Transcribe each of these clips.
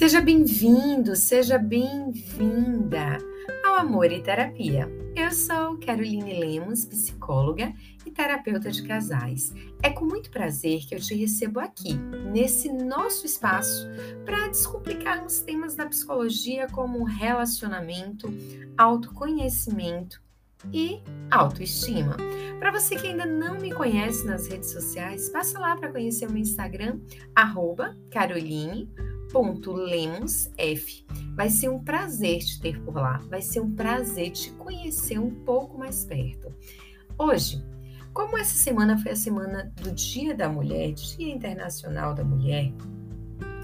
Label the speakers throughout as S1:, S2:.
S1: Seja bem-vindo, seja bem-vinda ao Amor e Terapia. Eu sou Caroline Lemos, psicóloga e terapeuta de casais. É com muito prazer que eu te recebo aqui, nesse nosso espaço, para descomplicarmos temas da psicologia como relacionamento, autoconhecimento e autoestima. Para você que ainda não me conhece nas redes sociais, passa lá para conhecer o meu Instagram, arroba F. Vai ser um prazer te ter por lá, vai ser um prazer te conhecer um pouco mais perto. Hoje, como essa semana foi a semana do Dia da Mulher, Dia Internacional da Mulher,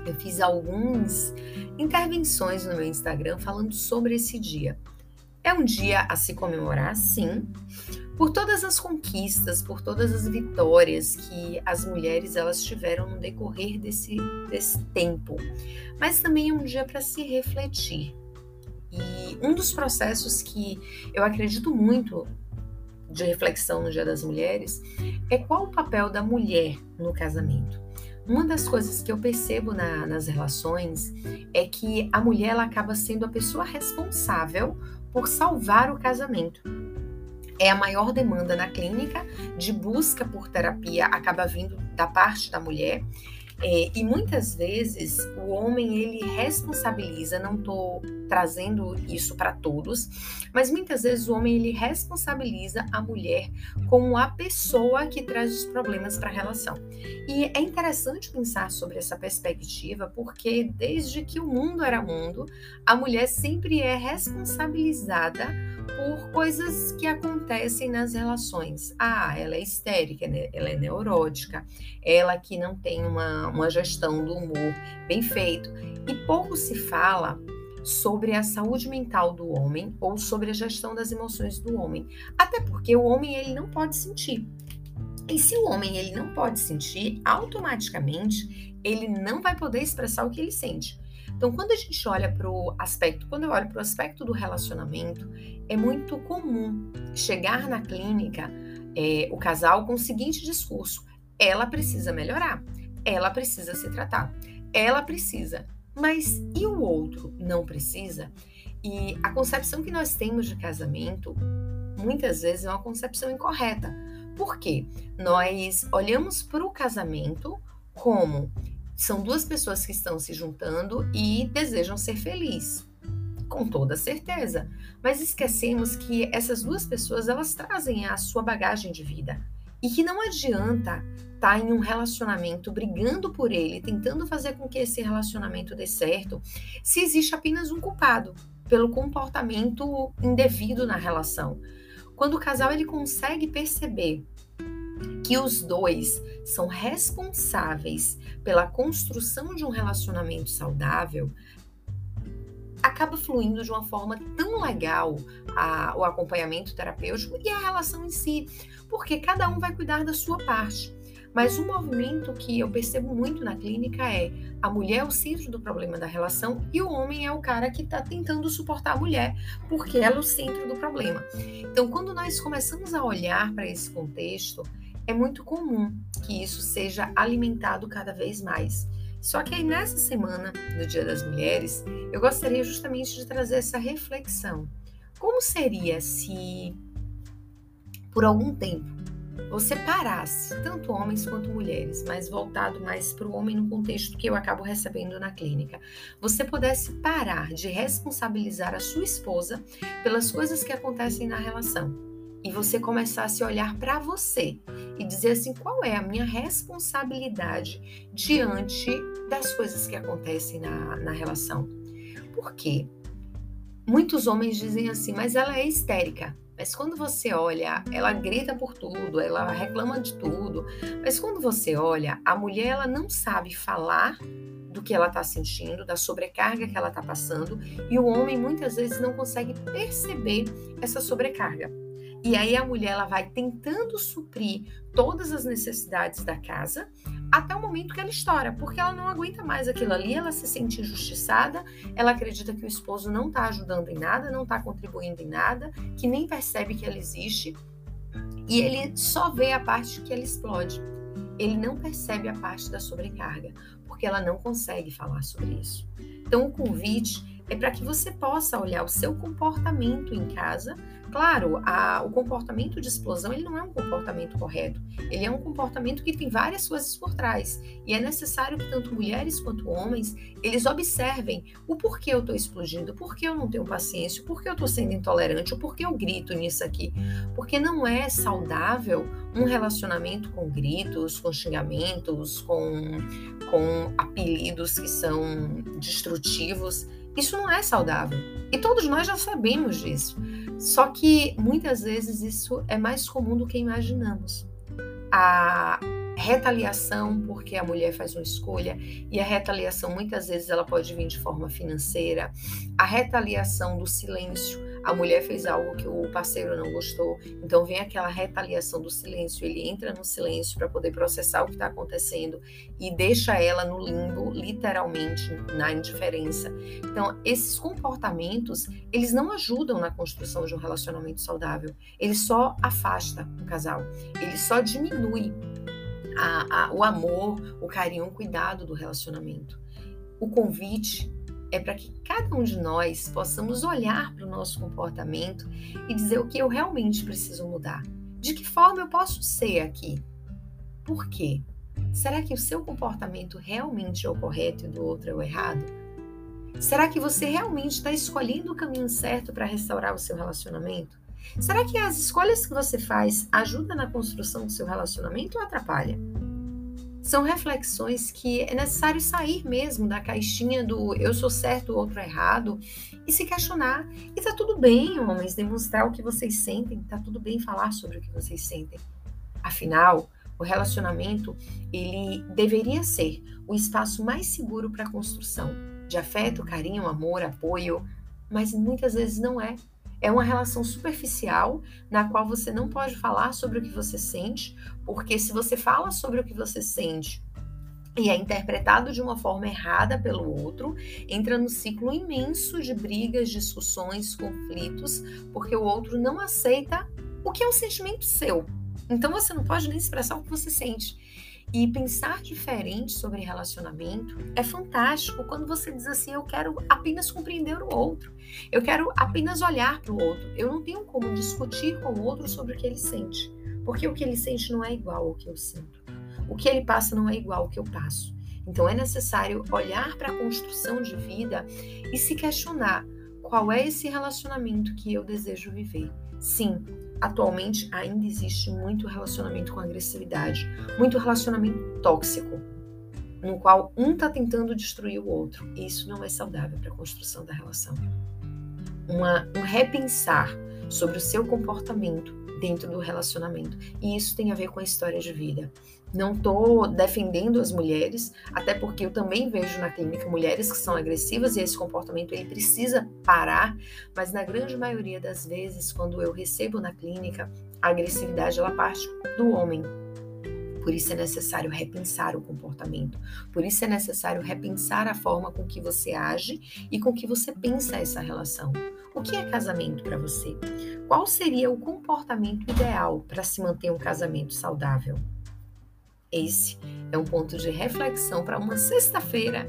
S1: eu fiz algumas intervenções no meu Instagram falando sobre esse dia. É um dia a se comemorar, sim, por todas as conquistas, por todas as vitórias que as mulheres elas tiveram no decorrer desse, desse tempo, mas também é um dia para se refletir. E um dos processos que eu acredito muito de reflexão no Dia das Mulheres é qual o papel da mulher no casamento. Uma das coisas que eu percebo na, nas relações é que a mulher ela acaba sendo a pessoa responsável por salvar o casamento. É a maior demanda na clínica de busca por terapia acaba vindo da parte da mulher. É, e muitas vezes o homem ele responsabiliza, não estou trazendo isso para todos, mas muitas vezes o homem ele responsabiliza a mulher como a pessoa que traz os problemas para a relação. E é interessante pensar sobre essa perspectiva, porque desde que o mundo era mundo, a mulher sempre é responsabilizada por coisas que acontecem nas relações. Ah, ela é histérica, né? ela é neurótica, ela que não tem uma, uma gestão do humor bem feito. E pouco se fala sobre a saúde mental do homem ou sobre a gestão das emoções do homem. Até porque o homem ele não pode sentir. E se o homem ele não pode sentir, automaticamente ele não vai poder expressar o que ele sente. Então, quando a gente olha para o aspecto, quando eu olho para o aspecto do relacionamento, é muito comum chegar na clínica é, o casal com o seguinte discurso: ela precisa melhorar, ela precisa se tratar, ela precisa. Mas e o outro não precisa? E a concepção que nós temos de casamento muitas vezes é uma concepção incorreta. Por quê? Nós olhamos para o casamento como são duas pessoas que estão se juntando e desejam ser felizes. Com toda certeza. Mas esquecemos que essas duas pessoas elas trazem a sua bagagem de vida. E que não adianta estar tá em um relacionamento brigando por ele, tentando fazer com que esse relacionamento dê certo, se existe apenas um culpado pelo comportamento indevido na relação. Quando o casal ele consegue perceber que os dois são responsáveis pela construção de um relacionamento saudável, acaba fluindo de uma forma tão legal a, o acompanhamento terapêutico e a relação em si, porque cada um vai cuidar da sua parte. Mas um movimento que eu percebo muito na clínica é a mulher é o centro do problema da relação e o homem é o cara que está tentando suportar a mulher, porque ela é o centro do problema. Então, quando nós começamos a olhar para esse contexto, é muito comum que isso seja alimentado cada vez mais. Só que aí nessa semana do Dia das Mulheres, eu gostaria justamente de trazer essa reflexão. Como seria se por algum tempo você parasse, tanto homens quanto mulheres, mas voltado mais para o homem no contexto que eu acabo recebendo na clínica, você pudesse parar de responsabilizar a sua esposa pelas coisas que acontecem na relação e você começasse a olhar para você e dizer assim: qual é a minha responsabilidade diante das coisas que acontecem na, na relação? Por quê? Muitos homens dizem assim, mas ela é histérica. Mas quando você olha, ela grita por tudo, ela reclama de tudo. Mas quando você olha, a mulher ela não sabe falar do que ela está sentindo, da sobrecarga que ela está passando, e o homem muitas vezes não consegue perceber essa sobrecarga. E aí a mulher ela vai tentando suprir todas as necessidades da casa até o momento que ela estoura, porque ela não aguenta mais aquilo ali, ela se sente injustiçada, ela acredita que o esposo não está ajudando em nada, não está contribuindo em nada, que nem percebe que ela existe, e ele só vê a parte que ela explode. Ele não percebe a parte da sobrecarga, porque ela não consegue falar sobre isso. Então, o convite é para que você possa olhar o seu comportamento em casa. Claro, a, o comportamento de explosão ele não é um comportamento correto. Ele é um comportamento que tem várias coisas por trás. E é necessário que tanto mulheres quanto homens eles observem o porquê eu estou explodindo, por que eu não tenho paciência, por que eu estou sendo intolerante, o porquê eu grito nisso aqui. Porque não é saudável um relacionamento com gritos, com xingamentos, com, com apelidos que são destrutivos. Isso não é saudável. E todos nós já sabemos disso. Só que muitas vezes isso é mais comum do que imaginamos. A retaliação porque a mulher faz uma escolha e a retaliação muitas vezes ela pode vir de forma financeira, a retaliação do silêncio a mulher fez algo que o parceiro não gostou, então vem aquela retaliação do silêncio, ele entra no silêncio para poder processar o que está acontecendo e deixa ela no limbo, literalmente, na indiferença. Então, esses comportamentos, eles não ajudam na construção de um relacionamento saudável, ele só afasta o casal, ele só diminui a, a, o amor, o carinho, o cuidado do relacionamento. O convite é para que cada um de nós possamos olhar para o nosso comportamento e dizer o que eu realmente preciso mudar. De que forma eu posso ser aqui? Por quê? Será que o seu comportamento realmente é o correto e do outro é o errado? Será que você realmente está escolhendo o caminho certo para restaurar o seu relacionamento? Será que as escolhas que você faz ajudam na construção do seu relacionamento ou atrapalha? São reflexões que é necessário sair mesmo da caixinha do eu sou certo, o outro é errado e se questionar. E tá tudo bem, homens, demonstrar o que vocês sentem, tá tudo bem falar sobre o que vocês sentem. Afinal, o relacionamento, ele deveria ser o espaço mais seguro para a construção de afeto, carinho, amor, apoio, mas muitas vezes não é. É uma relação superficial na qual você não pode falar sobre o que você sente, porque se você fala sobre o que você sente e é interpretado de uma forma errada pelo outro, entra no ciclo imenso de brigas, discussões, conflitos, porque o outro não aceita o que é um sentimento seu. Então você não pode nem expressar o que você sente. E pensar diferente sobre relacionamento é fantástico quando você diz assim: eu quero apenas compreender o outro, eu quero apenas olhar para o outro, eu não tenho como discutir com o outro sobre o que ele sente, porque o que ele sente não é igual ao que eu sinto, o que ele passa não é igual ao que eu passo. Então é necessário olhar para a construção de vida e se questionar qual é esse relacionamento que eu desejo viver. Sim, atualmente ainda existe muito relacionamento com agressividade, muito relacionamento tóxico, no qual um está tentando destruir o outro. E isso não é saudável para a construção da relação. Uma, um repensar sobre o seu comportamento dentro do relacionamento. E isso tem a ver com a história de vida. Não estou defendendo as mulheres, até porque eu também vejo na clínica mulheres que são agressivas e esse comportamento ele precisa parar, mas na grande maioria das vezes, quando eu recebo na clínica, a agressividade ela parte do homem. Por isso é necessário repensar o comportamento. Por isso é necessário repensar a forma com que você age e com que você pensa essa relação. Que é casamento para você? Qual seria o comportamento ideal para se manter um casamento saudável? Esse é um ponto de reflexão para uma sexta-feira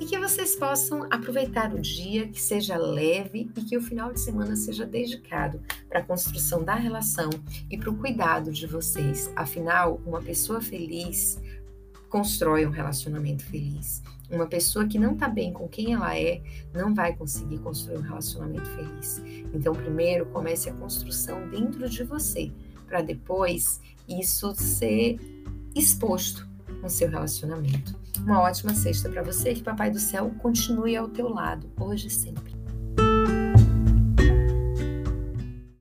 S1: e que vocês possam aproveitar o dia, que seja leve e que o final de semana seja dedicado para a construção da relação e para o cuidado de vocês. Afinal, uma pessoa feliz constrói um relacionamento feliz. Uma pessoa que não está bem com quem ela é não vai conseguir construir um relacionamento feliz. Então, primeiro comece a construção dentro de você, para depois isso ser exposto no seu relacionamento. Uma ótima sexta para você, que Papai do Céu continue ao teu lado, hoje e sempre.